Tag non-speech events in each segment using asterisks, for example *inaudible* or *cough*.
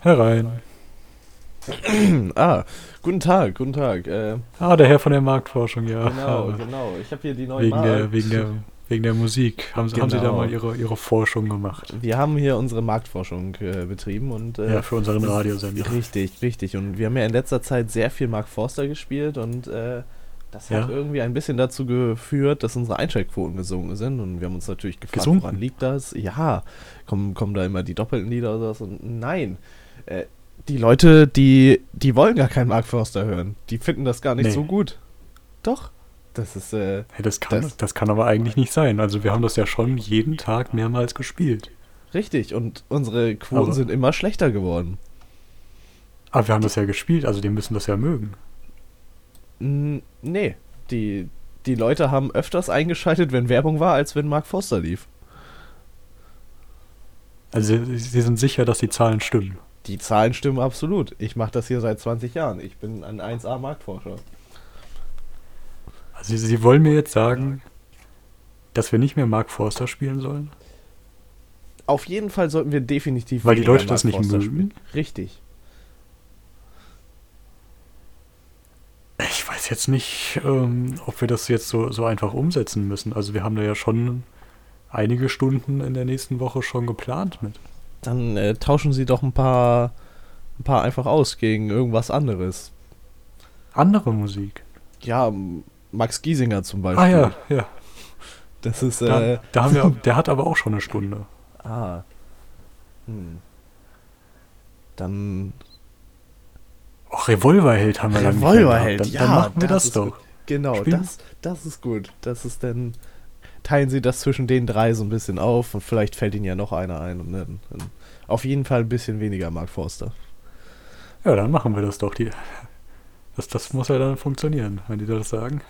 Herein. *clears throat* ah, guten Tag, guten Tag. Äh, Ah, der Herr von der Marktforschung, ja. genau, Ah, genau. Ich habe hier die neue Wegen der, Markt. wegen, der, wegen der Musik. Haben, Sie- haben Sie da Genau. mal Ihre, Ihre Forschung gemacht? Wir haben hier unsere Marktforschung äh, betrieben und äh, Ja, für unseren Radiosender. Richtig, richtig. Und wir haben ja in letzter Zeit sehr viel Mark Forster gespielt und äh, das hat Ja. irgendwie ein bisschen dazu geführt, dass unsere Einschaltquoten gesunken sind. Und wir haben uns natürlich gefragt, Gesunken? woran liegt das? Ja, kommen, kommen da immer die doppelten Lieder oder sowas? Und nein, äh, die Leute, die, die wollen gar keinen Mark Forster hören. Die finden das gar nicht Nee. so gut. Doch. Das ist, äh, Hey, das, kann, Das- das, kann aber eigentlich nicht sein. Also wir haben das ja schon jeden Tag mehrmals gespielt. richtig. Und unsere Quoten Aber- sind immer schlechter geworden. Aber wir haben das ja gespielt, also die müssen das ja mögen. Nee, die, die Leute haben öfters eingeschaltet, wenn Werbung war, als wenn Mark Forster lief. Also sie, sie sind sicher, dass die Zahlen stimmen. Die Zahlen stimmen absolut. Ich mache das hier seit 20 Jahren. Ich bin ein 1A Marktforscher. Also sie, wollen mir jetzt sagen, dass wir nicht mehr Mark Forster spielen sollen? Auf jeden Fall sollten wir definitiv Weil die Leute das nicht Forster mögen? Richtig. Ich weiß jetzt nicht, ähm, ob wir das jetzt so, so einfach umsetzen müssen. Also wir haben da ja schon einige Stunden in der nächsten Woche schon geplant mit. Dann äh, tauschen Sie doch ein paar, ein paar einfach aus gegen irgendwas anderes. Andere Musik. Ja, Max Giesinger zum Beispiel. Ah ja, ja. Das ist, Da, äh, da haben wir, *laughs* der hat aber auch schon eine Stunde. ah. Hm. Dann Och, Revolverheld haben wir nicht mehr Revolverheld, ja. Dann, dann machen wir das das doch. gut. Genau, Spielen- das, das ist gut. Das ist dann. Teilen Sie das zwischen den drei so ein bisschen auf und vielleicht fällt Ihnen ja noch einer ein und dann, dann auf jeden Fall ein bisschen weniger Mark Forster. Ja, dann machen wir das doch. Die, das, das muss ja dann funktionieren, wenn die das sagen.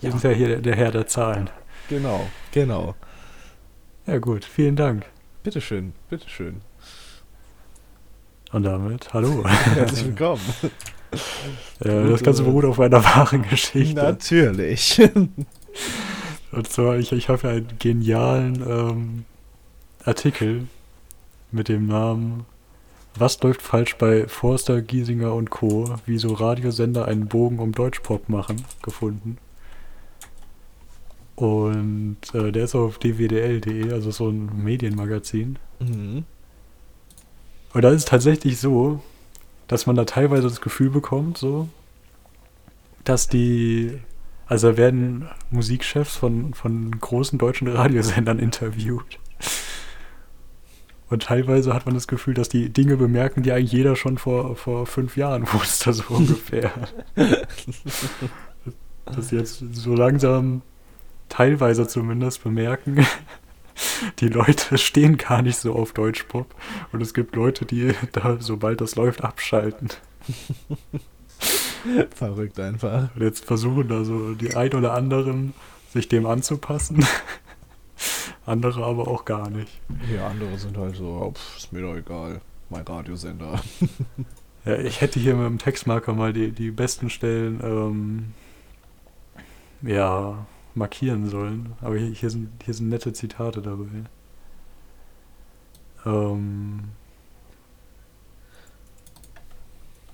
Wir Ja. sind ja hier der, der Herr der Zahlen. Genau, genau. Ja gut, vielen Dank. Bitteschön, bitteschön. Und damit, hallo. *laughs* Herzlich willkommen. äh, das Ganze beruht auf einer wahren Geschichte. Natürlich. *laughs* Und zwar, ich, ich habe ja einen genialen ähm, Artikel mit dem Namen Was läuft falsch bei Forster, Giesinger und Co., wie so Radiosender einen Bogen um Deutschpop machen, gefunden. Und äh, der ist auf dwdl.de, also so ein Medienmagazin. mhm. Und da ist es tatsächlich so, dass man da teilweise das Gefühl bekommt, so, dass die, also werden Musikchefs von, von großen deutschen Radiosendern interviewt. Und teilweise hat man das Gefühl, dass die Dinge bemerken, die eigentlich jeder schon vor, vor fünf Jahren wusste, *laughs* so ungefähr. dass jetzt so langsam, teilweise zumindest, bemerken, *laughs* die Leute stehen gar nicht so auf Deutschpop. Und es gibt Leute, die da, sobald das läuft, abschalten. *laughs* Verrückt einfach. Und jetzt versuchen da so die ein oder anderen, sich dem anzupassen. *laughs* Andere aber auch gar nicht. Ja, andere sind halt so, oh, pf, ist mir doch egal. Mein Radiosender. *laughs* Ja, ich hätte hier mit dem Textmarker mal die, die besten Stellen ähm, ja, markieren sollen. Aber hier, hier, sind, hier sind nette Zitate dabei. Ähm,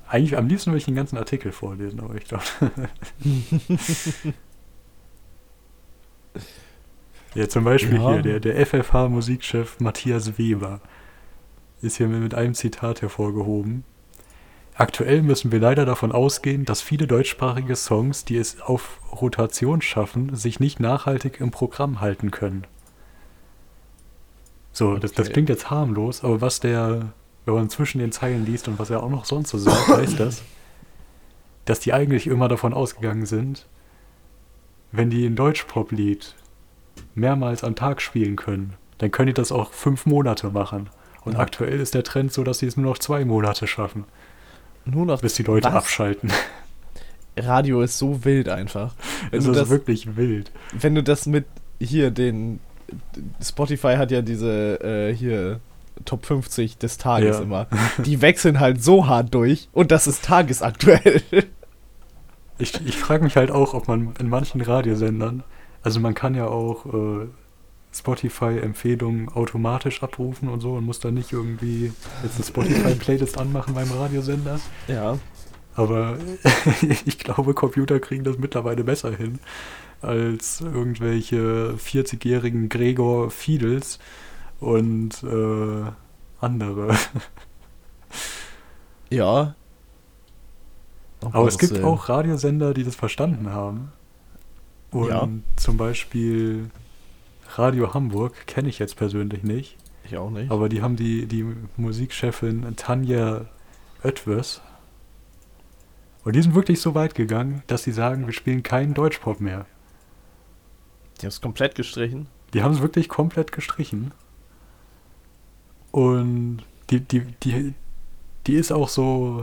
eigentlich am liebsten würde ich den ganzen Artikel vorlesen, aber ich glaube. *laughs* ja, zum Beispiel Ja. hier, der, der FFH-Musikchef Matthias Weber ist hier mit einem Zitat hervorgehoben. Aktuell müssen wir leider davon ausgehen, dass viele deutschsprachige Songs, die es auf Rotation schaffen, sich nicht nachhaltig im Programm halten können. So, das, das Okay. klingt jetzt harmlos, aber was der, wenn man zwischen den Zeilen liest und was er auch noch sonst so sagt, *coughs* heißt das, dass die eigentlich immer davon ausgegangen sind, wenn die ein Deutschpop-Lied mehrmals am Tag spielen können, dann können die das auch fünf Monate machen. Und Ja. aktuell ist der Trend so, dass sie es nur noch zwei Monate schaffen, Nur noch bis die Leute Was? abschalten. *laughs* Radio ist so wild einfach. Wenn Es ist das, wirklich wild. wenn du das mit hier den Spotify hat ja diese äh, hier Top 50 des Tages Ja. immer. *laughs* Die wechseln halt so hart durch und das ist tagesaktuell. *laughs* Ich, ich frage mich halt auch, ob man in manchen Radiosendern, also man kann ja auch äh, Spotify-Empfehlungen automatisch abrufen und so und muss dann nicht irgendwie jetzt eine Spotify-Playlist anmachen beim Radiosender. Ja. Aber *laughs* ich glaube, Computer kriegen das mittlerweile besser hin als irgendwelche 40-jährigen Gregor Fiedels und äh, andere. *laughs* Ja. Aber es gibt auch Radiosender, die das verstanden haben. Und Ja. zum Beispiel Radio Hamburg kenne ich jetzt persönlich nicht. Ich auch nicht. Aber die haben die, die Musikchefin Tanja Oetwes. Und die sind wirklich so weit gegangen, dass sie sagen, wir spielen keinen Deutschpop mehr. Die haben es komplett gestrichen. Die haben es wirklich komplett gestrichen. Und die, die, die, die ist auch so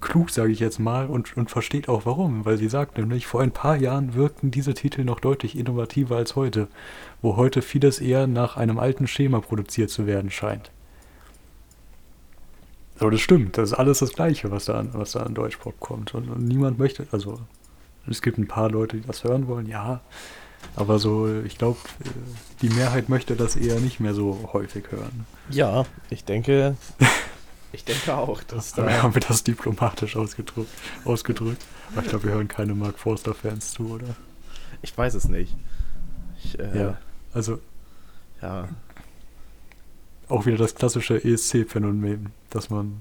klug, sage ich jetzt mal, und, und versteht auch warum. Weil sie sagt nämlich, vor ein paar Jahren wirkten diese Titel noch deutlich innovativer als heute, wo heute vieles eher nach einem alten Schema produziert zu werden scheint. Aber das stimmt, das ist alles das Gleiche, was da an, was da an Deutschpop kommt. Und, und niemand möchte, also es gibt ein paar Leute, die das hören wollen, ja. Aber so, ich glaube, die Mehrheit möchte das eher nicht mehr so häufig hören. Ja, ich denke. *laughs* Ich denke auch, dass Da da. haben wir das diplomatisch ausgedrückt. ausgedrückt. Aber ich glaube, wir hören keine Mark Forster-Fans zu, oder? Ich weiß es nicht. Ich, äh, Ja. Also ja. auch wieder das klassische ESC-Phänomen, dass man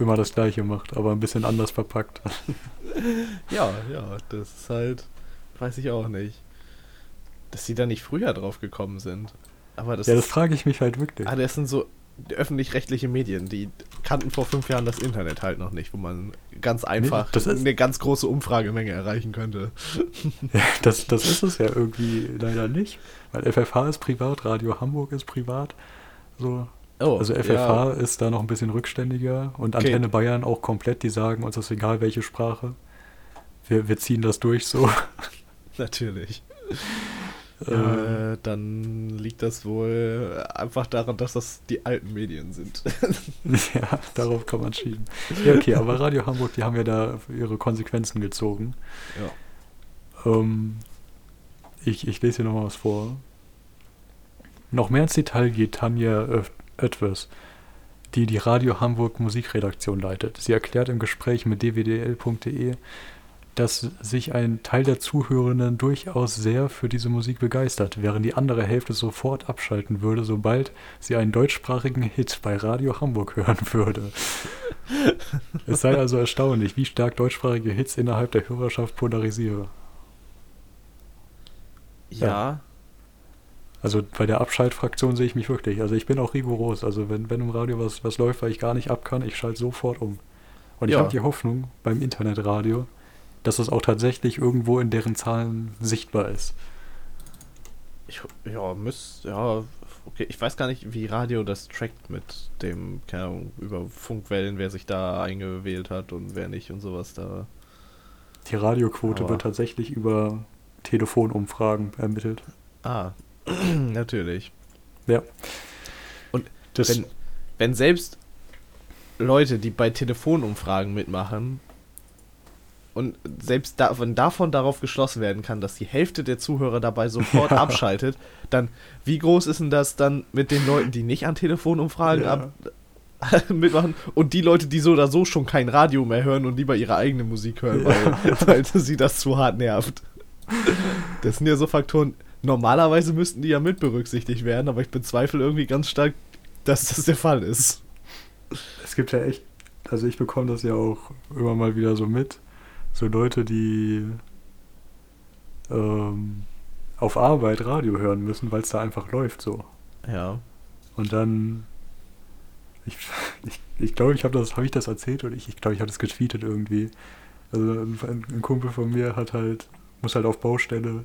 immer das Gleiche macht, aber ein bisschen anders verpackt. *laughs* Ja, ja, das ist halt. Weiß ich auch nicht. Dass sie da nicht früher drauf gekommen sind. Aber das Ja, das frage ich mich halt wirklich. Ah, das sind so öffentlich-rechtliche Medien, die kannten vor fünf Jahren das Internet halt noch nicht, wo man ganz einfach das ist- eine ganz große Umfragemenge erreichen könnte. *laughs* Ja, das, das ist es ja irgendwie leider nicht. Weil FFH ist privat, Radio Hamburg ist privat. So. Oh, Also FFH ist da noch ein bisschen rückständiger und Okay. Antenne Bayern auch komplett, die sagen, uns ist egal welche Sprache. Wir, wir ziehen das durch so. Natürlich. Äh, Äh, dann liegt das wohl einfach daran, dass das die alten Medien sind. *laughs* ja, darauf kann man schieben. Ja, okay, aber Radio Hamburg, die haben ja da ihre Konsequenzen gezogen. ja. Ähm, ich, ich lese hier nochmal was vor. Noch mehr ins Detail geht Tanja Oetwes, die die Radio Hamburg Musikredaktion leitet. Sie erklärt im Gespräch mit dwdl.de, dass sich ein Teil der Zuhörenden durchaus sehr für diese Musik begeistert, während die andere Hälfte sofort abschalten würde, sobald sie einen deutschsprachigen Hit bei Radio Hamburg hören würde. *laughs* es sei also erstaunlich, wie stark deutschsprachige Hits innerhalb der Hörerschaft polarisieren. Ja, Also bei der Abschaltfraktion sehe ich mich wirklich. Also ich bin auch rigoros. Also wenn, wenn im Radio was, was läuft, weil ich gar nicht ab kann, ich schalte sofort um. Und ich Ja. habe die Hoffnung beim Internetradio, dass es auch tatsächlich irgendwo in deren Zahlen sichtbar ist. ich, ja, müsst, ja, okay. Ich weiß gar nicht, wie Radio das trackt mit dem, keine Ahnung, über Funkwellen, wer sich da eingewählt hat und wer nicht und sowas da. Die Radioquote Aber- wird tatsächlich über Telefonumfragen ermittelt. Ah, *clears throat* natürlich. Ja. Und das, wenn, wenn selbst Leute, die bei Telefonumfragen mitmachen und selbst da, wenn davon darauf geschlossen werden kann, dass die Hälfte der Zuhörer dabei sofort *laughs* Ja. abschaltet, dann wie groß ist denn das dann mit den Leuten, die nicht an Telefonumfragen Ja. ab, *laughs* mitmachen und die Leute, die so oder so schon kein Radio mehr hören und lieber ihre eigene Musik hören, weil, *laughs* weil sie das zu hart nervt. Das sind ja so Faktoren, normalerweise müssten die ja mit berücksichtigt werden, aber ich bezweifle irgendwie ganz stark, dass das der Fall ist. es gibt ja echt, also ich bekomme das ja auch immer mal wieder so mit. So Leute, die ähm, auf Arbeit Radio hören müssen, weil es da einfach läuft so. Ja. Und dann, ich *laughs* ich, ich glaube, ich habe das, habe ich das erzählt oder ich, ich glaube, ich habe das getweetet irgendwie. Also ein, ein Kumpel von mir hat halt, muss halt auf Baustelle,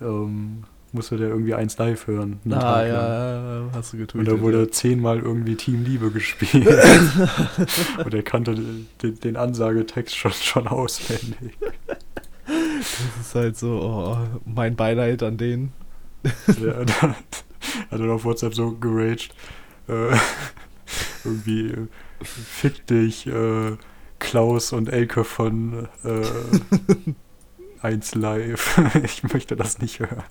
ähm, musste der irgendwie eins live hören. Ah, Tag lang. ja, hast du Und getweetet. da wurde zehnmal irgendwie Team Liebe gespielt. *laughs* Und er kannte den, den Ansagetext schon, schon auswendig. Das ist halt so, oh, mein Beileid an denen. Der hat, hat dann auf WhatsApp so geraged. Äh, irgendwie äh, fick dich, äh, Klaus und Elke von äh, *laughs* 1 Live. ich möchte das nicht hören.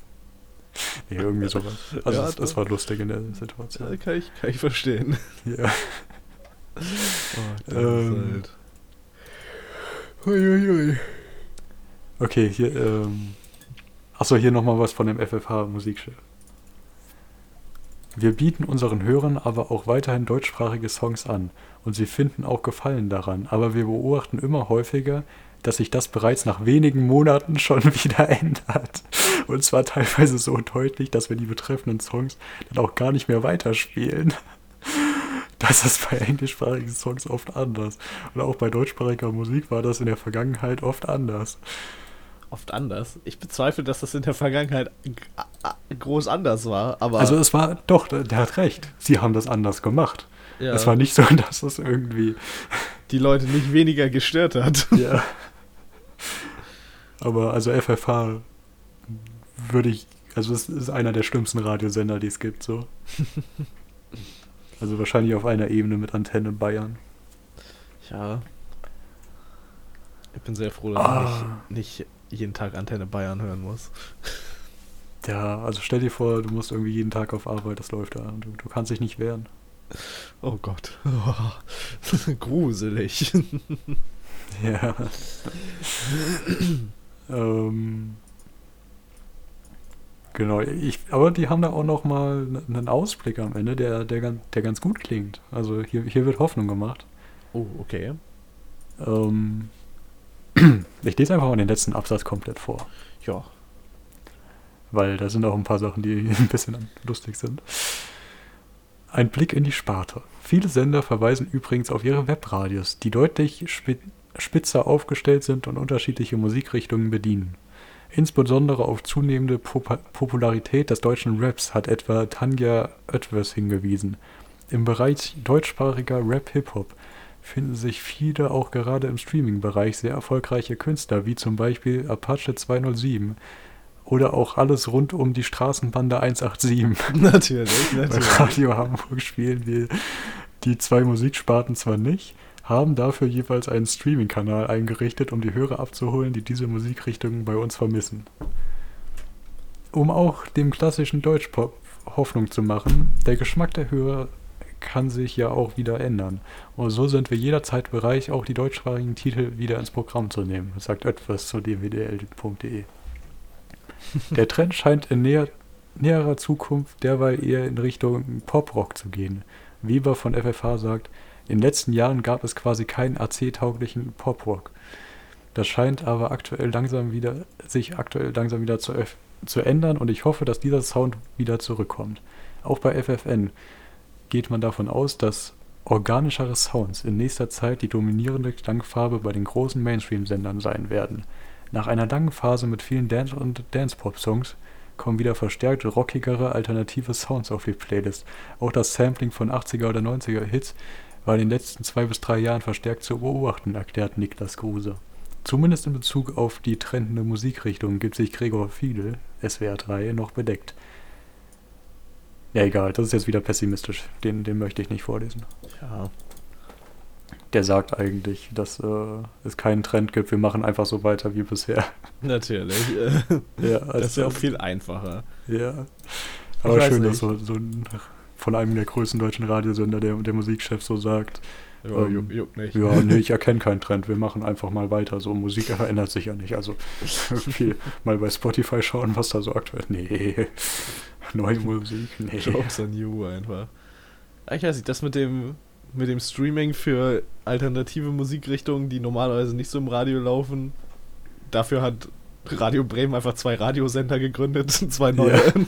*laughs* nee, irgendwie sowas. Also Ja, es doch. war lustig in der Situation. kann, ich, kann ich verstehen. Ja. *laughs* Oh, das Ähm. halt. Huiuiui. Okay, hier, ähm. Achso, hier nochmal was von dem FFH Musikschiff. Wir bieten unseren Hörern aber auch weiterhin deutschsprachige Songs an und sie finden auch Gefallen daran, aber wir beobachten immer häufiger, dass sich das bereits nach wenigen Monaten schon *laughs* wieder ändert. Und zwar teilweise so deutlich, dass wir die betreffenden Songs dann auch gar nicht mehr weiterspielen. *laughs* Das ist bei englischsprachigen Songs oft anders. Und auch bei deutschsprachiger Musik war das in der Vergangenheit oft anders. Oft anders. Ich bezweifle, dass das in der Vergangenheit groß anders war, aber. Also es war, doch, der hat recht. Sie haben das anders gemacht. ja, Es war nicht so, *laughs* dass es irgendwie, die Leute nicht weniger gestört hat. ja. Aber also FFH würde ich, also es ist einer der schlimmsten Radiosender, die es gibt, so. *laughs* Also wahrscheinlich auf einer Ebene mit Antenne Bayern. Ja. Ich bin sehr froh, dass Ah. ich nicht jeden Tag Antenne Bayern hören muss. *laughs* Ja, also stell dir vor, du musst irgendwie jeden Tag auf Arbeit, das läuft da. Du, du kannst dich nicht wehren. Oh Gott. *laughs* Gruselig. Ja. ähm, genau, ich, aber die haben da auch noch mal einen Ausblick am Ende, der, der, ganz, der ganz gut klingt. Also hier, hier wird Hoffnung gemacht. Oh, okay. Ähm, *clears throat* ich lese einfach mal den letzten Absatz komplett vor, Ja. weil da sind auch ein paar Sachen, die *laughs* ein bisschen lustig sind. Ein Blick in die Sparte. Viele Sender verweisen übrigens auf ihre Webradios, die deutlich spi spitzer aufgestellt sind und unterschiedliche Musikrichtungen bedienen. Insbesondere auf zunehmende Popa Popularität des deutschen Raps hat etwa Tanja Oetwers hingewiesen. Im Bereich deutschsprachiger Rap-Hip-Hop finden sich viele auch gerade im Streaming-Bereich sehr erfolgreiche Künstler, wie zum Beispiel Apache 207 oder auch alles rund um die Straßenbande 187. *laughs* Natürlich, Bei natürlich. Radio Hamburg spielen wir die zwei Musiksparten zwar nicht, haben dafür jeweils einen Streaming-Kanal eingerichtet, um die Hörer abzuholen, die diese Musikrichtungen bei uns vermissen. Um auch dem klassischen Deutschpop Hoffnung zu machen, der Geschmack der Hörer kann sich ja auch wieder ändern. Und so sind wir jederzeit bereit, auch die deutschsprachigen Titel wieder ins Programm zu nehmen, sagt etwas zu dwdl.de. *laughs* Der Trend scheint in näher, näherer Zukunft derweil eher in Richtung Poprock zu gehen. Weber von FFH sagt, in den letzten Jahren gab es quasi keinen AC-tauglichen Poprock. Das scheint aber aktuell langsam wieder, sich aktuell langsam wieder zu, zu ändern und ich hoffe, dass dieser Sound wieder zurückkommt. Auch bei FFN geht man davon aus, dass organischere Sounds in nächster Zeit die dominierende Klangfarbe bei den großen Mainstream-Sendern sein werden. Nach einer langen Phase mit vielen Dance- und Dance-Pop-Songs kommen wieder verstärkt rockigere alternative Sounds auf die Playlist. Auch das Sampling von 80er oder 90er Hits war in den letzten zwei bis drei Jahren verstärkt zu beobachten, erklärt Niklas Kruse. Zumindest in Bezug auf die trendende Musikrichtung gibt sich Gregor Fiedel, SWR 3, noch bedeckt. Ja, egal, das ist jetzt wieder pessimistisch. Den, den möchte ich nicht vorlesen. Ja. Der sagt eigentlich, dass äh, es keinen Trend gibt. Wir machen einfach so weiter wie bisher. *laughs* Natürlich. Ja, Das ist ja auch viel einfacher. Ja. Aber schön, nicht. dass so, so ein, von einem der größten deutschen Radiosender der, der Musikchef so sagt, Ja, Ähm, juckt, juckt nicht. ja, nee, *laughs* ich erkenne keinen Trend, wir machen einfach mal weiter. So, Musik verändert sich ja nicht. Also irgendwie mal bei Spotify schauen, was da so aktuell. Nee. Neue Musik, nee. Jokes on you einfach. Ah, Ich weiß nicht, das mit dem, mit dem Streaming für alternative Musikrichtungen, die normalerweise nicht so im Radio laufen, dafür hat Radio Bremen einfach zwei Radiosender gegründet, *laughs* zwei neue. Ja. *laughs*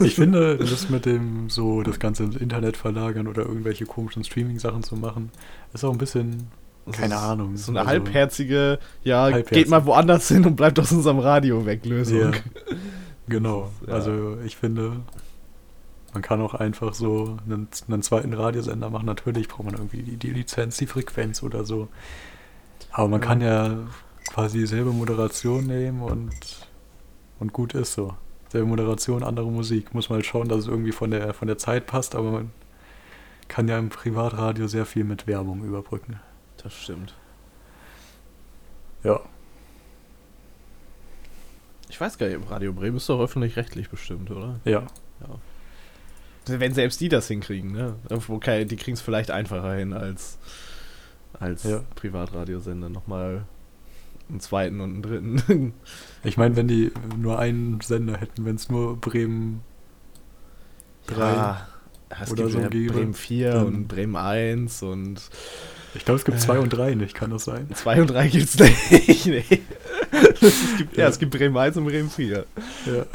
Ich finde, das mit dem so das Ganze ins Internet verlagern oder irgendwelche komischen Streaming-Sachen zu machen, ist auch ein bisschen, keine ist Ahnung. So eine also- halbherzige, ja, Halbherzig. geht mal woanders hin und bleibt aus unserem Radio weg, Lösung. Ja, *laughs* genau. Ja. Also ich finde, man kann auch einfach so einen, einen zweiten Radiosender machen. Natürlich braucht man irgendwie die, die Lizenz, die Frequenz oder so. Aber man Ja. kann ja quasi dieselbe Moderation nehmen und, und gut ist so. Selbe Moderation, andere Musik. Muss man halt schauen, dass es irgendwie von der, von der Zeit passt, aber man kann ja im Privatradio sehr viel mit Werbung überbrücken. Das stimmt. Ja. Ich weiß gar nicht, Radio Bremen ist doch öffentlich-rechtlich bestimmt, oder? Ja. Wenn selbst die das hinkriegen, ne? Okay, die kriegen es vielleicht einfacher hin als, als Ja. Privatradiosender. Nochmal einen zweiten und einen dritten. *laughs* Ich meine, wenn die nur einen Sender hätten, wenn es nur Bremen 3. Ja, es oder gibt so ja gäbe, Bremen 4 dann- und Bremen 1 und Ich glaube, es gibt 2 Äh. und 3 nicht, kann das sein? 2 und 3 gibt's *laughs* nicht. nee. es gibt, ja, Ja. es gibt Bremen 1 und Bremen 4. Ja.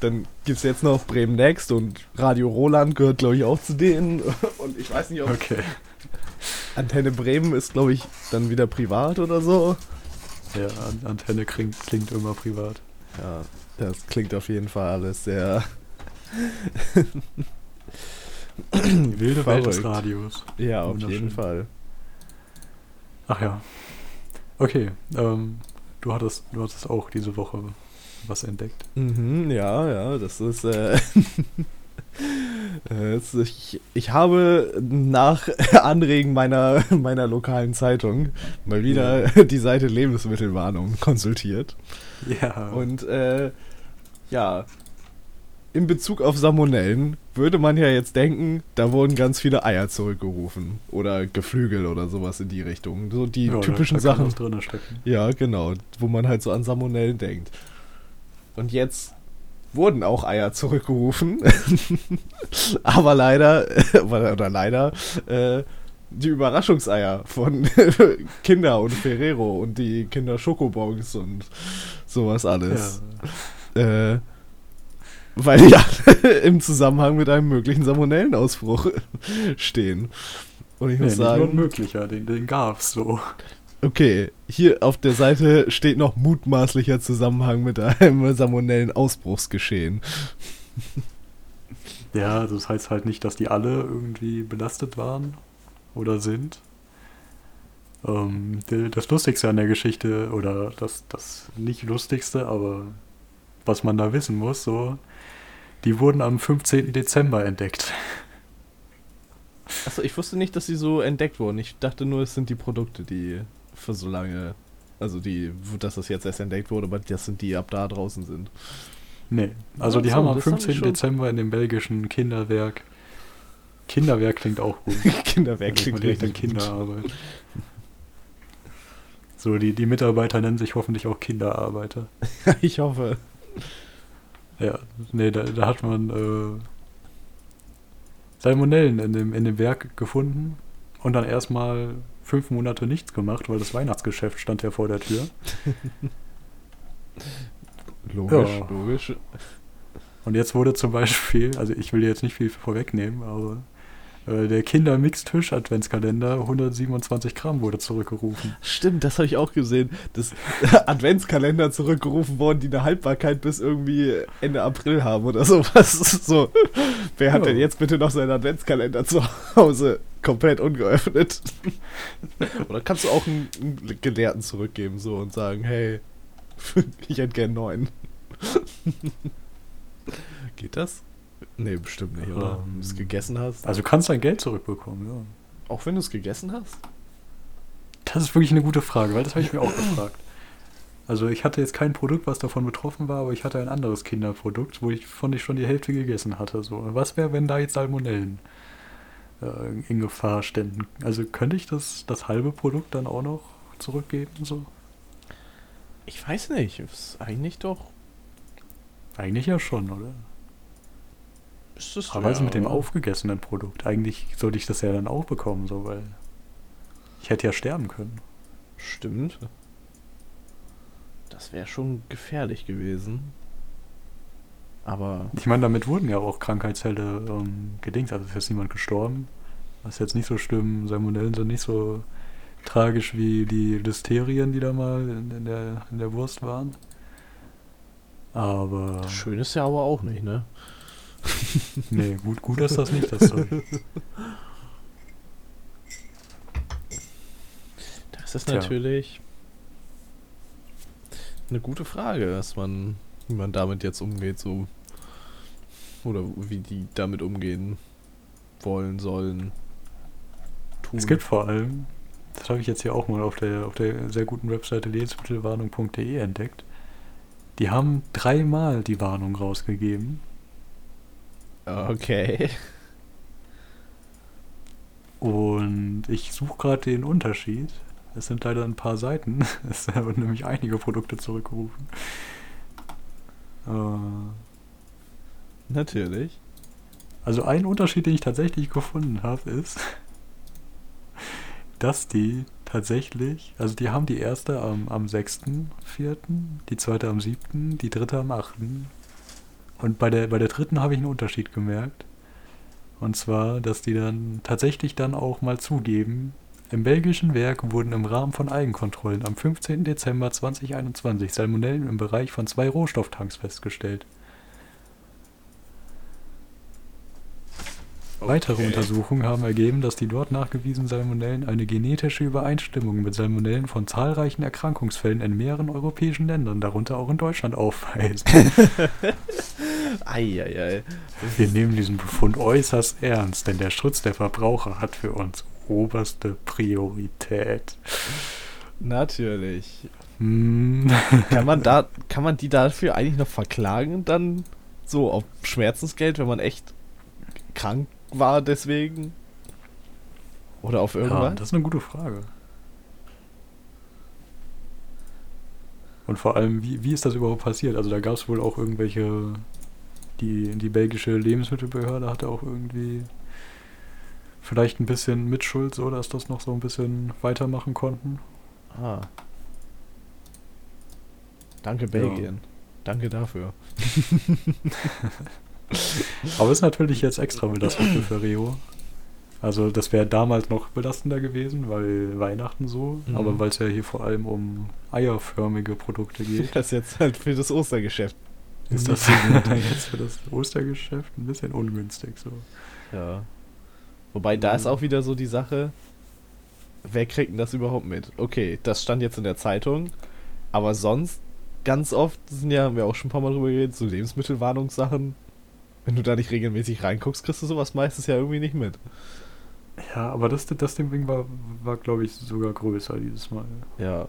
Dann gibt es jetzt noch Bremen Next und Radio Roland gehört, glaube ich, auch zu denen. *laughs* Und ich weiß nicht, ob Okay. Antenne Bremen ist, glaube ich, dann wieder privat oder so. Ja, An- Antenne klingt, klingt immer privat. Ja, das klingt auf jeden Fall alles sehr. *laughs* Die wilde Welt des Verrückt. Radios. Ja, auf jeden Fall. Ach ja. Okay, ähm, du hattest, du hattest auch diese Woche was entdeckt. Mhm, ja, ja, das ist. Äh, *laughs* ich, ich habe nach *laughs* Anregen meiner, meiner lokalen Zeitung mal wieder die Seite Lebensmittelwarnung konsultiert. Ja. Und äh, ja, in Bezug auf Salmonellen würde man ja jetzt denken, da wurden ganz viele Eier zurückgerufen. Oder Geflügel oder sowas in die Richtung. So die ja, typischen Sachen. drin. Ja, genau, wo man halt so an Salmonellen denkt. Und jetzt wurden auch Eier zurückgerufen. *laughs* Aber leider, *laughs* oder, leider, äh, die Überraschungseier von *laughs* Kinder und Ferrero und die Kinder Schokobons und sowas alles. Ja. Äh, weil die alle im Zusammenhang mit einem möglichen Salmonellenausbruch stehen. Und ich Nee, muss nicht nur sagen, möglicher, den, den gab's so. Okay, hier auf der Seite steht noch mutmaßlicher Zusammenhang mit einem salmonellen Ausbruchsgeschehen. Ja, das heißt halt nicht, dass die alle irgendwie belastet waren oder sind. Ähm, das Lustigste an der Geschichte, oder das, das nicht Lustigste, aber was man da wissen muss, so, die wurden am 15. Dezember entdeckt. Achso, ich wusste nicht, dass sie so entdeckt wurden. Ich dachte nur, es sind die Produkte, die für so lange, also die, dass das jetzt erst entdeckt wurde, aber das sind die, die ab da draußen sind. Nee, also die so, haben am das haben die 15. schon. Dezember in dem belgischen Kinderwerk. Kinderwerk klingt auch gut. *laughs* Kinderwerk Also klingt an richtig gut. Kinderarbeit. So, die, die Mitarbeiter nennen sich hoffentlich auch Kinderarbeiter. *laughs* ich hoffe. Ja, nee, da, da hat man äh, Salmonellen in dem, in dem Werk gefunden und dann erstmal fünf Monate nichts gemacht, weil das Weihnachtsgeschäft stand ja vor der Tür. *laughs* Logisch, Ja. logisch. Und jetzt wurde zum Beispiel, also ich will jetzt nicht viel vorwegnehmen, aber äh, der Kinder-Mix-Tisch-Adventskalender 127 Gramm wurde zurückgerufen. Stimmt, das habe ich auch gesehen. Das *laughs* Adventskalender zurückgerufen worden, die eine Haltbarkeit bis irgendwie Ende April haben oder sowas. *laughs* So, wer hat Ja. denn jetzt bitte noch seinen Adventskalender zu Hause komplett ungeöffnet? *laughs* oder kannst du auch einen, einen Gelehrten zurückgeben so und sagen, hey, *laughs* ich hätte gern neun. *laughs* Geht das? Nee, bestimmt nicht, oder? Ähm, Wenn du es gegessen hast. Also du kannst dein Geld zurückbekommen, ja. Auch wenn du es gegessen hast? Das ist wirklich eine gute Frage, weil das habe ich mir auch gefragt. Also ich hatte jetzt kein Produkt, was davon betroffen war, aber ich hatte ein anderes Kinderprodukt, wo ich von ich schon die Hälfte gegessen hatte. So, was wäre, wenn da jetzt Salmonellen äh, in Gefahr ständen? Also könnte ich das, das halbe Produkt dann auch noch zurückgeben? So? Ich weiß nicht. Ist eigentlich doch. Eigentlich ja schon, oder? Ist das Aber also mit dem aufgegessenen Produkt. Eigentlich sollte ich das ja dann auch bekommen, so, weil ich hätte ja sterben können. Stimmt. Das wäre schon gefährlich gewesen. Aber Ich meine, damit wurden ja auch Krankheitsfälle ähm, gedingt. Also ist jetzt niemand gestorben. Das ist jetzt nicht so schlimm. Salmonellen sind nicht so tragisch wie die Listerien, die da mal in, in, der, in der Wurst waren. Aber schön ist ja aber auch nicht, ne? *laughs* nee, gut, gut ist das nicht, das Zeug. Das ist Tja. natürlich eine gute Frage, dass man, wie man damit jetzt umgeht, so. Oder wie die damit umgehen wollen, sollen. Tun. Es gibt vor allem, das habe ich jetzt hier auch mal auf der, auf der sehr guten Webseite lebensmittelwarnung.de entdeckt, Die haben dreimal die Warnung rausgegeben. Okay. Und ich suche gerade den Unterschied. Es sind leider ein paar Seiten. *laughs* Es wurden nämlich einige Produkte zurückgerufen. Äh, Natürlich. Also ein Unterschied, den ich tatsächlich gefunden habe, ist, dass die tatsächlich, also die haben die erste am, am 6.4., die zweite am 7., die dritte am 8. Und bei der, bei der dritten habe ich einen Unterschied gemerkt. Und zwar, dass die dann tatsächlich dann auch mal zugeben, im belgischen Werk wurden im Rahmen von Eigenkontrollen am 15. Dezember 2021 Salmonellen im Bereich von zwei Rohstofftanks festgestellt. Weitere. Untersuchungen haben ergeben, dass die dort nachgewiesenen Salmonellen eine genetische Übereinstimmung mit Salmonellen von zahlreichen Erkrankungsfällen in mehreren europäischen Ländern, darunter auch in Deutschland, aufweisen. *laughs* Eieiei. Wir nehmen diesen Befund äußerst ernst, denn der Schutz der Verbraucher hat für uns oberste Priorität. Natürlich. Hm. Kann man da, kann man die dafür eigentlich noch verklagen, dann so auf Schmerzensgeld, wenn man echt krank war deswegen? Oder auf Ja, irgendwas? das ist eine gute Frage. Und vor allem, wie, wie ist das überhaupt passiert? Also da gab es wohl auch irgendwelche, die, die belgische Lebensmittelbehörde hatte auch irgendwie vielleicht ein bisschen Mitschuld, so dass das noch so ein bisschen weitermachen konnten. ah. Danke, Belgien. Danke dafür. *laughs* *laughs* *laughs* Aber ist natürlich jetzt extra belastend für Rio. Also das wäre damals noch belastender gewesen, weil Weihnachten so, Mhm. aber weil es ja hier vor allem um eierförmige Produkte geht, *laughs* Das ist jetzt halt für das Ostergeschäft. ist das *laughs* jetzt für das Ostergeschäft ein bisschen ungünstig so. Ja. Wobei, da ist auch wieder so die Sache, wer kriegt denn das überhaupt mit? Okay, das stand jetzt in der Zeitung, aber sonst, ganz oft sind ja, haben wir auch schon ein paar Mal drüber geredet, so Lebensmittelwarnungssachen. Wenn du da nicht regelmäßig reinguckst, kriegst du sowas meistens ja irgendwie nicht mit. Ja, aber das, das Ding war, war glaube ich, sogar größer dieses Mal. Ja.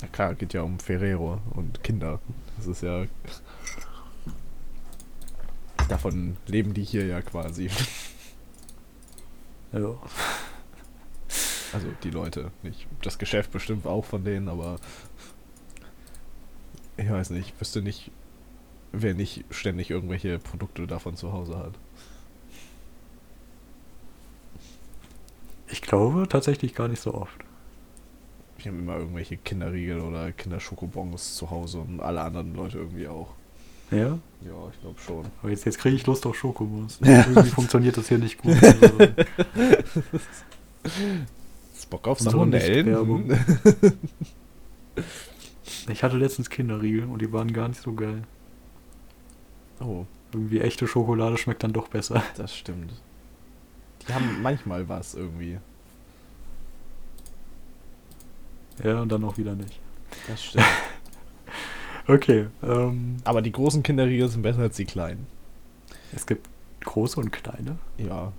Na klar, geht ja um Ferrero und Kinder. Das ist ja. Davon leben die hier ja quasi. Ja. Also die Leute, nicht das Geschäft bestimmt auch von denen, aber ich weiß nicht, ich wüsste nicht, wer nicht ständig irgendwelche Produkte davon zu Hause hat. Ich glaube tatsächlich gar nicht so oft. Wir haben immer irgendwelche Kinderriegel oder Kinderschokobons zu Hause und alle anderen Leute irgendwie auch. Ja? Ja, ich glaube schon. Aber jetzt, jetzt kriege ich Lust auf Schokobons. *laughs* Irgendwie funktioniert das hier nicht gut. Also, Bock auf So Salmonellen? Hm? ich hatte letztens Kinderriegel und die waren gar nicht so geil. Oh, Irgendwie echte Schokolade schmeckt dann doch besser. das stimmt. Die haben manchmal was irgendwie. Ja, und dann auch wieder nicht. Das stimmt. *laughs* Okay, ähm, Aber die großen Kinderriegel sind besser als die kleinen. es gibt große und kleine. Ja,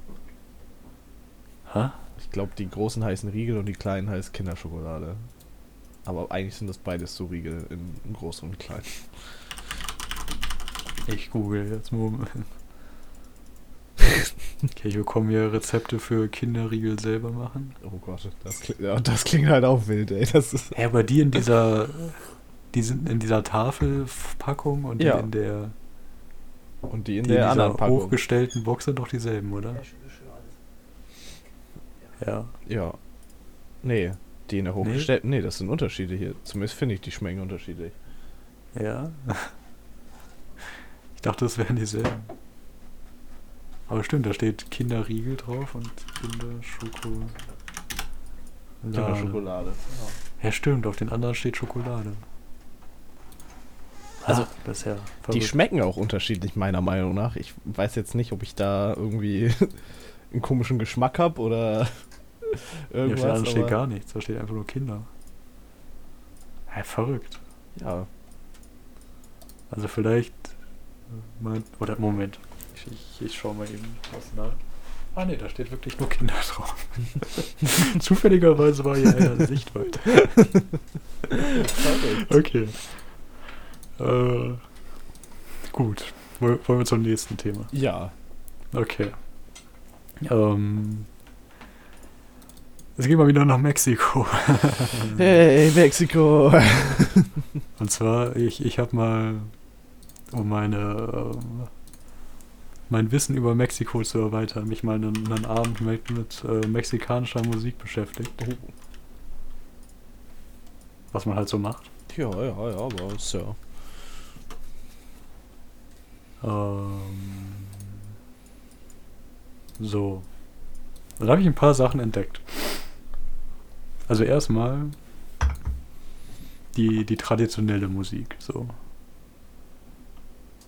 Hä? ich glaube, die großen heißen Riegel und die kleinen heißen Kinderschokolade. Aber eigentlich sind das beides so Riegel in, in groß und klein. Ich google jetzt Moment. *laughs* Okay, ich bekomme hier Rezepte für Kinderriegel selber machen. Oh Gott, das, klingt, ja, das klingt halt auch wild, ey. Das ist, Ja, aber die in dieser, die sind in dieser Tafelpackung und Ja. die in der, und die in die der in anderen Packung. hochgestellten Box sind doch dieselben, oder? Ja. Ja. Nee, die in der hochgestellten. Nee? das sind Unterschiede hier. Zumindest finde ich, die schmecken unterschiedlich. Ja. Ich dachte, es wären dieselben. Aber stimmt, da steht Kinderriegel drauf und Kinderschokolade. Kinderschokolade. Ja, stimmt, auf den anderen steht Schokolade. Also, Ah, das ist ja Die schmecken auch unterschiedlich, meiner Meinung nach. Ich weiß jetzt nicht, ob ich da irgendwie *laughs* einen komischen Geschmack habe oder *laughs* Ja, auf den irgendwas. anderen steht aber- gar nichts, da steht einfach nur Kinder. Ja, verrückt. ja, Also vielleicht. Oder Moment. Ich, ich, ich schau mal eben was nach. Ah ne, da steht wirklich nur Kinder drauf. *laughs* Zufälligerweise war hier einer *laughs* Sichtweite. okay. Äh, gut. Woll- Wollen wir zum nächsten Thema? Ja. Okay. Ähm, es geht mal wieder nach Mexiko. Hey, Mexiko. Und zwar, ich, ich habe mal, um meine, ähm, mein Wissen über Mexiko zu erweitern, mich mal einen, einen Abend mit, mit äh, mexikanischer Musik beschäftigt. Was man halt so macht. Ja, ja, ja, aber ist ja. Ähm, so. Dann habe ich ein paar Sachen entdeckt. Also erstmal die, die traditionelle Musik. So.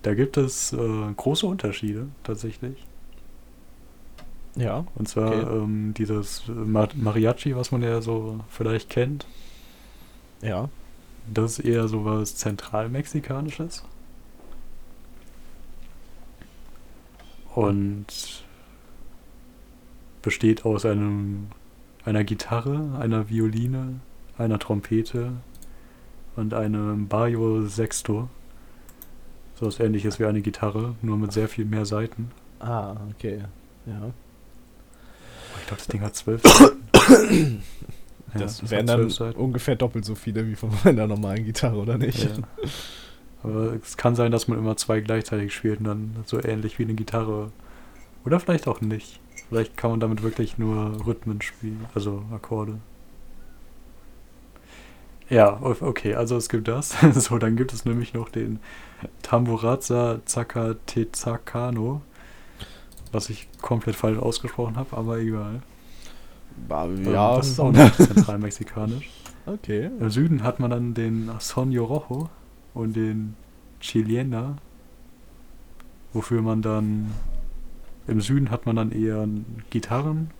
Da gibt es äh, große Unterschiede tatsächlich. Ja. Und zwar Okay. ähm, dieses Ma- Mariachi, was man ja so vielleicht kennt. Ja. Das ist eher so was zentralmexikanisches. Und besteht aus einem, einer Gitarre, einer Violine, einer Trompete und einem Bajo Sexto. So was ähnliches wie eine Gitarre, nur mit sehr viel mehr Saiten. Ah, okay. Ja. Oh, Ich glaube, das Ding hat zwölf Saiten. *coughs* Ja, das wären dann Saiten. ungefähr doppelt so viele wie von *laughs* meiner normalen Gitarre, oder nicht? Ja. Aber es kann sein, dass man immer zwei gleichzeitig spielt und dann so ähnlich wie eine Gitarre. Oder vielleicht auch nicht. Vielleicht kann man damit wirklich nur Rhythmen spielen, also Akkorde. Ja, okay, also es gibt das. *laughs* so, dann gibt es nämlich noch den *laughs* Tamburazza Zacatecano, was ich komplett falsch ausgesprochen habe, aber egal. Ah, Ähm, Ja. Das ist auch nicht zentralmexikanisch. *laughs* okay. Im Süden hat man dann den Sonio Rojo und den Chilena, wofür man dann im Süden hat man dann eher Gitarren,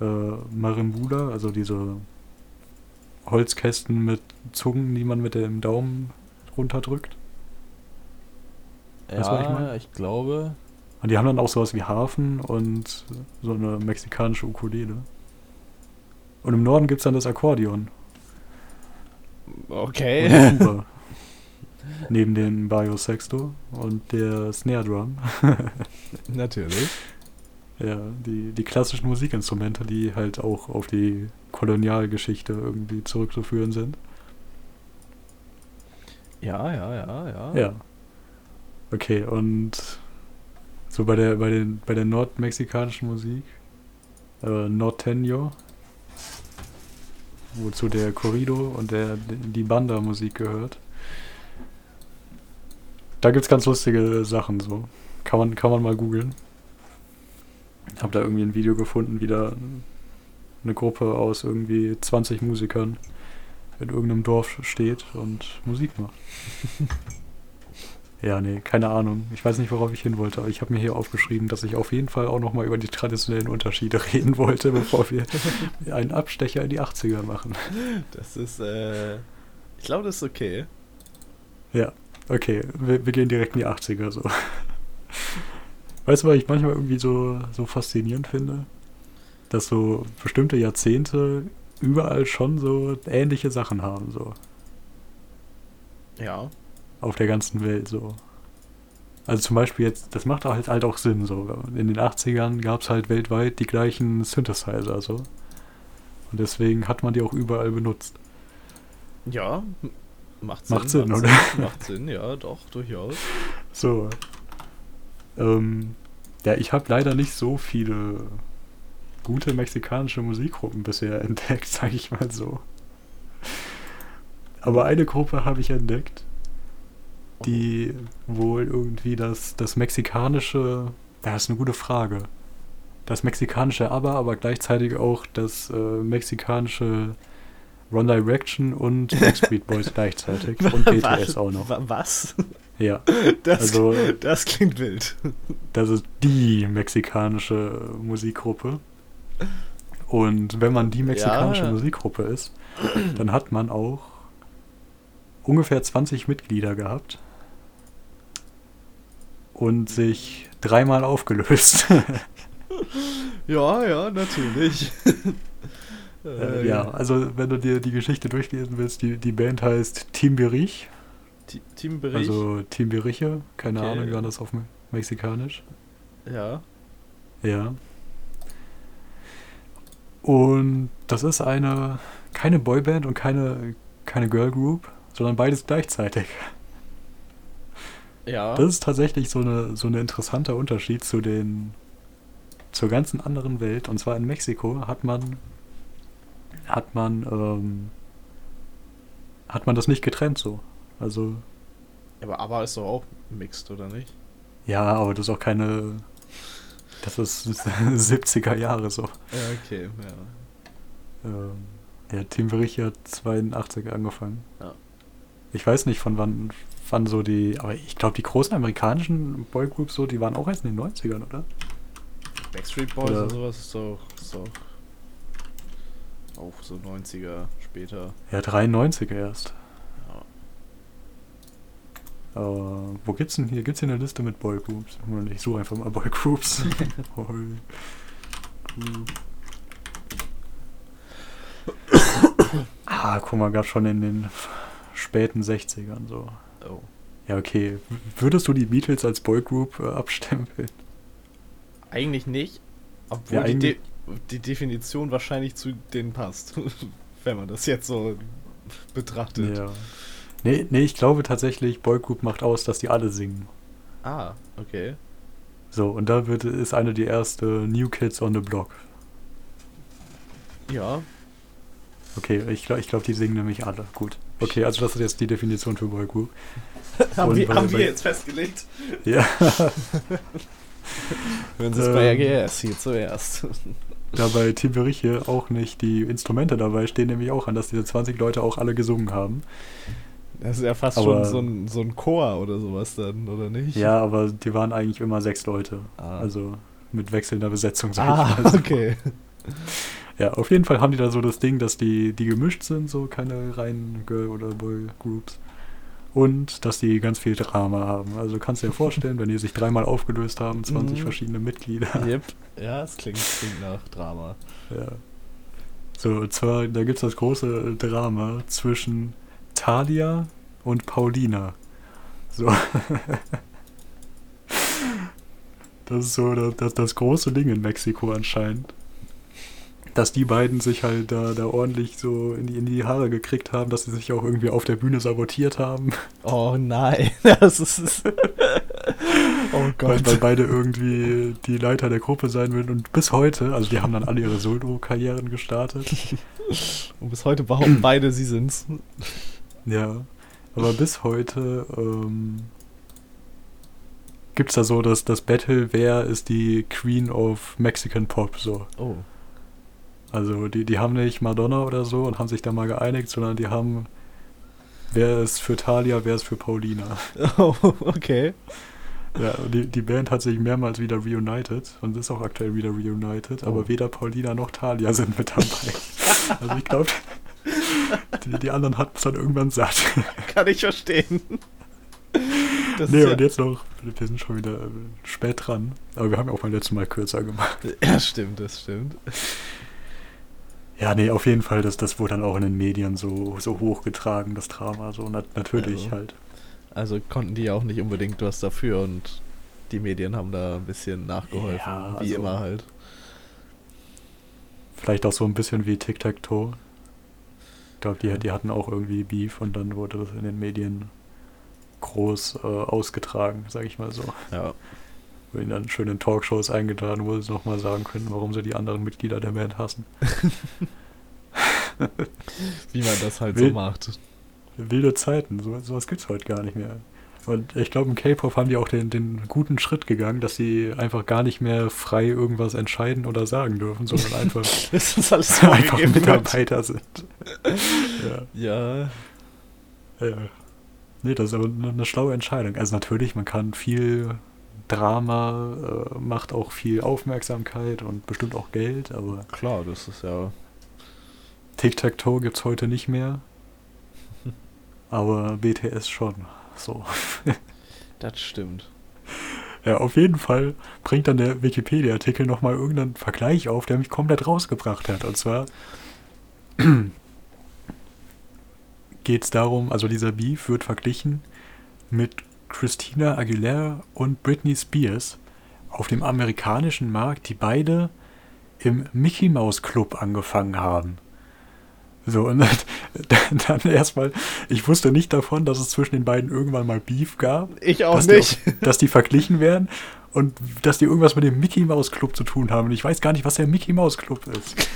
äh, Marimbula, also diese Holzkästen mit Zungen, die man mit dem Daumen runterdrückt. Weißt du, was ich Ja, meine? ich glaube. Und die haben dann auch sowas wie Hafen und so eine mexikanische Ukulele. Und im Norden gibt es dann das Akkordeon. Okay. *laughs* Neben dem Bajo Sexto und der Snare Drum. *laughs* Natürlich. Ja, die, die klassischen Musikinstrumente, die halt auch auf die Kolonialgeschichte irgendwie zurückzuführen sind. Ja, ja, ja, ja. Ja. Okay, und so bei der, bei den, bei der nordmexikanischen Musik, äh, Norteño, wozu der Corrido und der, die Banda-Musik gehört. Da gibt's ganz lustige Sachen so. Kann man, kann man mal googeln. Hab da irgendwie ein Video gefunden, wie da eine Gruppe aus irgendwie 20 Musikern in irgendeinem Dorf steht und Musik macht. *laughs* ja, nee, keine Ahnung. Ich weiß nicht, worauf ich hin wollte, aber ich habe mir hier aufgeschrieben, dass ich auf jeden Fall auch nochmal über die traditionellen Unterschiede *laughs* reden wollte, bevor wir *laughs* einen Abstecher in die 80er machen. Das ist, äh. Ich glaube, das ist okay. Ja, okay, wir, wir gehen direkt in die 80er so. Weißt du, was ich manchmal irgendwie so, so faszinierend finde? Dass so bestimmte Jahrzehnte überall schon so ähnliche Sachen haben, so. Ja. Auf der ganzen Welt so. Also zum Beispiel jetzt, das macht halt, halt auch Sinn so. In den 80ern gab es halt weltweit die gleichen Synthesizer so. Und deswegen hat man die auch überall benutzt. Ja. Macht Sinn. Macht Sinn, macht oder? Sinn, Macht Sinn, ja, doch, durchaus. *laughs* So. Ähm, ja, ich habe leider nicht so viele gute mexikanische Musikgruppen bisher *laughs* entdeckt, sage ich mal so. Aber eine Gruppe habe ich entdeckt, die wohl irgendwie das, das mexikanische, das ist eine gute Frage. Das mexikanische aber, aber gleichzeitig auch das äh, mexikanische One Direction und *laughs* Backstreet Boys gleichzeitig *laughs* und BTS auch noch. Wa- Was? Ja, *laughs* Das, also das klingt wild. das ist die mexikanische Musikgruppe. Und wenn man die mexikanische Ja. Musikgruppe ist, dann hat man auch ungefähr 20 Mitglieder gehabt und sich dreimal aufgelöst. *laughs* Ja, ja, natürlich. *laughs* Äh, ja, also wenn du dir die Geschichte durchlesen willst, die, die Band heißt Timbirich. Ti- Teambericht. Also Timbiriche, keine Okay. Ahnung, wie war das auf Me Mexikanisch. ja. Ja. Und das ist eine, keine Boyband und keine, keine Girl Group, sondern beides gleichzeitig. Ja. Das ist tatsächlich so eine so ein interessanter Unterschied zu den zur ganzen anderen Welt. Und zwar in Mexiko hat man hat man ähm, hat man das nicht getrennt so. Also aber ABBA ist doch auch mixed, oder nicht? ja, aber das ist auch keine das ist *laughs* 70er Jahre so. Ja, okay, ja. Ähm, ja, Team Bericht hat 82 angefangen. Ja. Ich weiß nicht von wann wann so die, aber ich glaube die großen amerikanischen Boygroups so, die waren auch erst in den 90ern, oder? Backstreet Boys Oder- und sowas ist doch, ist doch auch so 90er später. Ja, 93 erst. Ja. Äh, wo gibt's denn hier? Gibt's hier eine Liste mit Boygroups? Ich suche einfach mal Boygroups. *laughs* Boygroup. ah, guck mal, gab schon in den späten 60ern so. Oh. Ja, okay. Würdest du die Beatles als Boygroup äh, abstempeln? Eigentlich nicht, obwohl Ja, die, De eigentlich- die Definition wahrscheinlich zu denen passt. *laughs* Wenn man das jetzt so betrachtet. Ja. Nee, nee, ich glaube tatsächlich, Boygroup macht aus, dass die alle singen. Ah, okay. So, und da wird, ist eine die erste New Kids on the Block. Ja, Okay, ich glaube, ich glaub, die singen nämlich alle. Gut. Okay, also das ist jetzt die Definition für Boygroup. *laughs* haben, wir, bei- haben wir jetzt festgelegt. Ja. *laughs* Hören Sie es bei RGS hier zuerst. *laughs* da bei Tim Beriche auch nicht die Instrumente dabei stehen, nämlich auch an, dass diese 20 Leute auch alle gesungen haben. Das ist ja fast Aber- schon so ein, so ein Chor oder sowas dann, oder nicht? Ja, aber die waren eigentlich immer sechs Leute. Ah. Also mit wechselnder Besetzung, sag Ah, ich mal. okay. Ja, auf jeden Fall haben die da so das Ding, dass die, die gemischt sind, so keine reinen Girl- oder Boy-Groups. Und dass die ganz viel Drama haben. Also kannst du dir vorstellen, wenn die sich dreimal aufgelöst haben, 20 Mhm. verschiedene Mitglieder. Yep. Ja, es klingt, klingt nach Drama. Ja. So, und zwar, da gibt es das große Drama zwischen Talia und Paulina. So. *laughs* Das ist so das, das, das große Ding in Mexiko anscheinend. Dass die beiden sich halt da, da ordentlich so in die, in die Haare gekriegt haben, dass sie sich auch irgendwie auf der Bühne sabotiert haben. Oh nein, *laughs* das ist. *laughs* oh Weil, Gott. weil beide irgendwie die Leiter der Gruppe sein würden. Und bis heute, also die haben dann alle ihre Solo-Karrieren gestartet. *laughs* Und bis heute behaupten *clears throat* beide, sie sind's. Ja, aber bis heute ähm, gibt es da so das, das Battle, wer ist die Queen of Mexican Pop so. Oh. Also die, die haben nicht Madonna oder so und haben sich da mal geeinigt, sondern die haben, wer ist für Talia, wer ist für Paulina. *laughs* Oh, okay. Ja, die, die Band hat sich mehrmals wieder reunited und ist auch aktuell wieder reunited, Oh. aber weder Paulina noch Talia sind mit dabei. *laughs* also ich glaube, die, die anderen hatten es dann irgendwann satt. *laughs* Kann ich verstehen. Das Nee, ist und ja, jetzt noch, wir sind schon wieder äh, spät dran, aber wir haben ja auch beim letzten Mal kürzer gemacht. ja, stimmt, das stimmt. Ja, nee, auf jeden Fall, das, das wurde dann auch in den Medien so, so hochgetragen, das Drama, so nat natürlich Also. halt. Also konnten die ja auch nicht unbedingt was dafür und die Medien haben da ein bisschen nachgeholfen, Ja, wie also- immer halt. Vielleicht auch so ein bisschen wie Tic-Tac-Toe. Ich glaube, die, die hatten auch irgendwie Beef und dann wurde das in den Medien groß äh, ausgetragen, sag ich mal so. Ja. Wo ihnen dann schön in Talkshows eingeladen wurde, sie nochmal sagen können, warum sie die anderen Mitglieder der Band hassen. *laughs* Wie man das halt Will- so macht. Wilde Zeiten, so, sowas gibt's heute gar nicht mehr. Und ich glaube, im K-Pop haben die auch den, den guten Schritt gegangen, dass sie einfach gar nicht mehr frei irgendwas entscheiden oder sagen dürfen, sondern einfach, *laughs* *laughs* einfach. Mitarbeiter sind. ja, Ja, ja. Nee, das ist aber eine, eine schlaue Entscheidung. Also natürlich, man kann viel Drama, äh, macht auch viel Aufmerksamkeit und bestimmt auch Geld, aber klar, das ist ja. Tic-Tac-Toe gibt's heute nicht mehr. *laughs* Aber BTS schon. So. *laughs* Das stimmt. Ja, auf jeden Fall bringt dann der Wikipedia-Artikel nochmal irgendeinen Vergleich auf, der mich komplett rausgebracht hat. Und zwar *clears throat* geht es darum, also dieser Beef wird verglichen mit Christina Aguilera und Britney Spears auf dem amerikanischen Markt, die beide im Mickey Mouse Club angefangen haben. So, und dann, *laughs* dann erstmal, ich wusste nicht davon, dass es zwischen den beiden irgendwann mal Beef gab. Ich auch dass nicht. Die, *laughs* dass die verglichen werden und dass die irgendwas mit dem Mickey Mouse Club zu tun haben. Und ich weiß gar nicht, was der Mickey Mouse Club ist.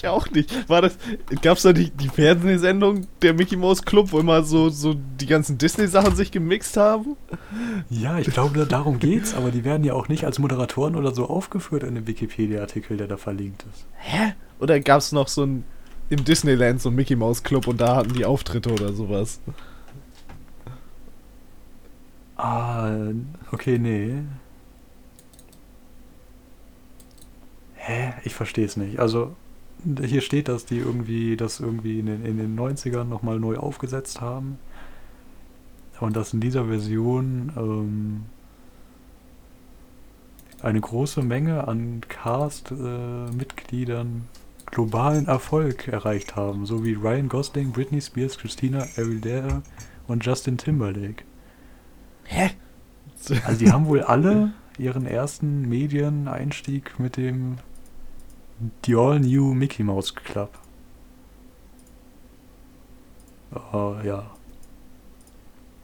Ich auch nicht. War das, gab's da die, die Fernsehsendung der Mickey Mouse Club, wo immer so, so die ganzen Disney-Sachen sich gemixt haben? Ja, ich glaube, darum geht's, aber die werden ja auch nicht als Moderatoren oder so aufgeführt in dem Wikipedia-Artikel, der da verlinkt ist. Hä? Oder gab's noch so ein im Disneyland so ein Mickey Mouse Club und da hatten die Auftritte oder sowas? Ah, okay, nee. Hä? Ich verstehe es nicht. Also, hier steht, dass die irgendwie das irgendwie in den, in den 90ern nochmal neu aufgesetzt haben. Und dass in dieser Version ähm, eine große Menge an Cast-Mitgliedern äh, globalen Erfolg erreicht haben, so wie Ryan Gosling, Britney Spears, Christina Aguilera und Justin Timberlake. Hä? Also die haben wohl alle ihren ersten Medieneinstieg mit dem The All New Mickey Mouse Club. Uh, ja.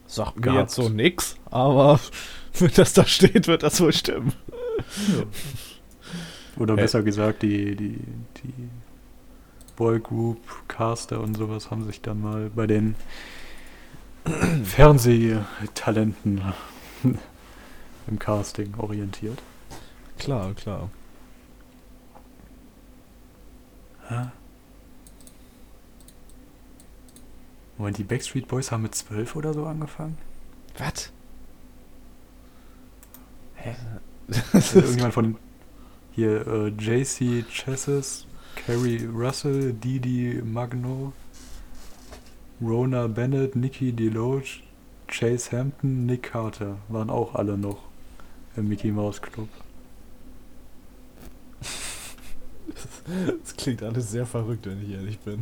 Sagt mir jetzt so nix, aber *laughs* wenn das da steht, wird das wohl stimmen. ja. Oder Äh. besser gesagt, die, die, die Boygroup, Caster und sowas haben sich dann mal bei den *clears throat* Fernsehtalenten *laughs* im Casting orientiert. Klar, klar. Hä? Moment, die Backstreet Boys haben mit 12 oder so angefangen? Was? Hä? Das ist, irgendjemand von hier äh, JC Chassis, Carrie Russell, Didi Magno, Rona Bennett, Nikki DeLoach, Chase Hampton, Nick Carter waren auch alle noch im Mickey Mouse Club. *laughs* das klingt alles sehr verrückt, wenn ich ehrlich bin.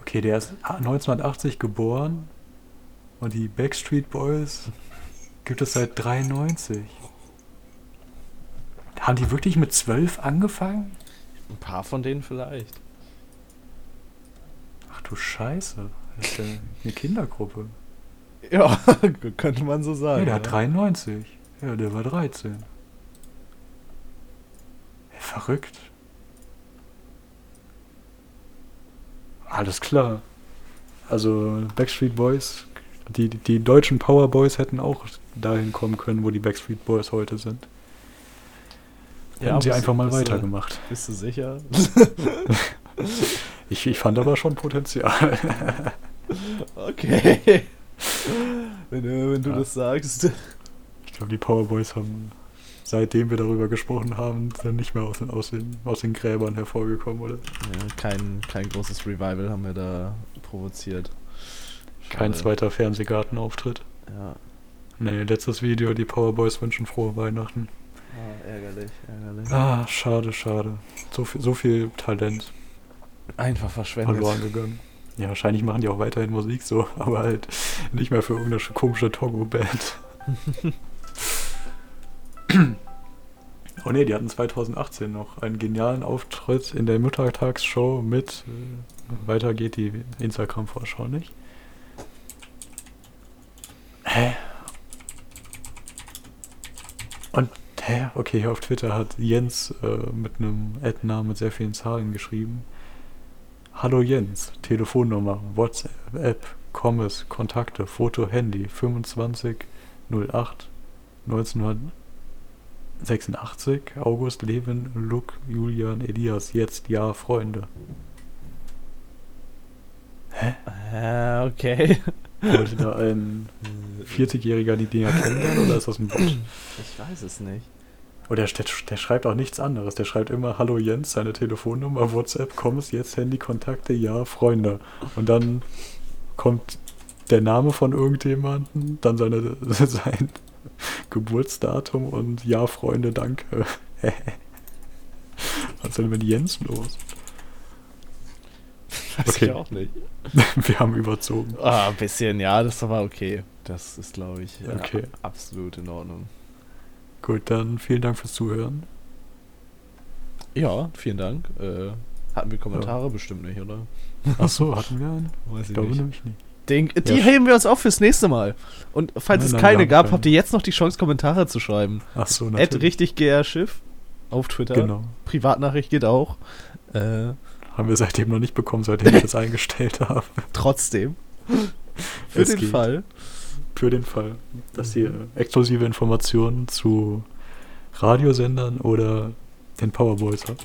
Okay, der ist 1980 geboren und die Backstreet Boys gibt es seit 93. Haben die wirklich mit 12 angefangen? Ein paar von denen vielleicht. Ach du Scheiße. Das ist ja eine Kindergruppe. Ja, *laughs* könnte man so sagen. Ja, der hat ja. 93. Ja, der war 13. Ja, verrückt. Alles klar. Also Backstreet Boys, die, die deutschen Power Boys hätten auch dahin kommen können, wo die Backstreet Boys heute sind. Ja, Hätten sie einfach mal bist du- weitergemacht. Bist du sicher? *laughs* Ich, ich fand aber schon Potenzial. *laughs* Okay. Wenn, du- wenn du Ja. das sagst. Ich glaube, die Power Boys haben, seitdem wir darüber gesprochen haben, sind nicht mehr aus den, aus den, aus den Gräbern hervorgekommen, oder? Ja, kein, kein großes Revival haben wir da provoziert. Kein Schade. zweiter Fernsehgartenauftritt. Ja. Nee, letztes Video, die Powerboys wünschen frohe Weihnachten. Ah, ärgerlich, ärgerlich. Ah, schade, schade. So viel, so viel Talent Einfach verschwendet. verloren gegangen. Ja, wahrscheinlich machen die auch weiterhin Musik so, *laughs* aber halt nicht mehr für irgendeine komische Togo-Band. *laughs* *clears throat* oh ne, die hatten 2018 noch einen genialen Auftritt in der Muttertagsshow mit. Äh, weiter geht die Instagram-Vorschau nicht. Hä? Und, hä? Okay, hier auf Twitter hat Jens äh, mit einem Ad-Namen mit sehr vielen Zahlen geschrieben. Hallo Jens, Telefonnummer, WhatsApp, Commerce, Kontakte, Foto, Handy, 25 08 1986, August, Levin, Luke, Julian, Elias, jetzt, ja, Freunde. Hä? Ah, okay. Wollte da ein 40-Jähriger die Dinger kennenlernen oder ist das ein Bot? Ich weiß es nicht. Oder der, der schreibt auch nichts anderes. Der schreibt immer Hallo Jens, seine Telefonnummer, WhatsApp, kommst jetzt, Handy, Kontakte, ja, Freunde. Und dann kommt der Name von irgendjemandem, dann seine, *laughs* sein, *laughs* Geburtsdatum und ja, Freunde, danke. *laughs* Was ist denn mit Jens los? Weiß Okay. ich auch nicht. *laughs* Wir haben überzogen. Ah, ein bisschen, ja, das war okay. Das ist, glaube ich, ja, Okay. absolut in Ordnung. Gut, dann vielen Dank fürs Zuhören. Ja, vielen Dank. Äh, hatten wir Kommentare? Bestimmt nicht, oder? Ach so, hatten wir einen? Weiß Ich glaube nämlich nicht. Den, die Ja. heben wir uns auf fürs nächste Mal. Und falls Nein, es nein, keine haben gab, keine. habt ihr jetzt noch die Chance, Kommentare zu schreiben. Ach so, natürlich. richtig GR Schiff auf Twitter. Genau. Privatnachricht geht auch. Äh, Haben wir seitdem noch nicht bekommen, seitdem ich das *laughs* eingestellt habe. trotzdem. *laughs* Für Es den geht. Fall. Für den Fall, dass ihr exklusive Informationen zu Radiosendern oder den Powerboys habt.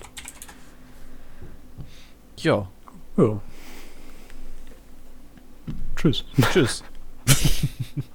Ja. Ja. Tschüss. Tschüss. *laughs*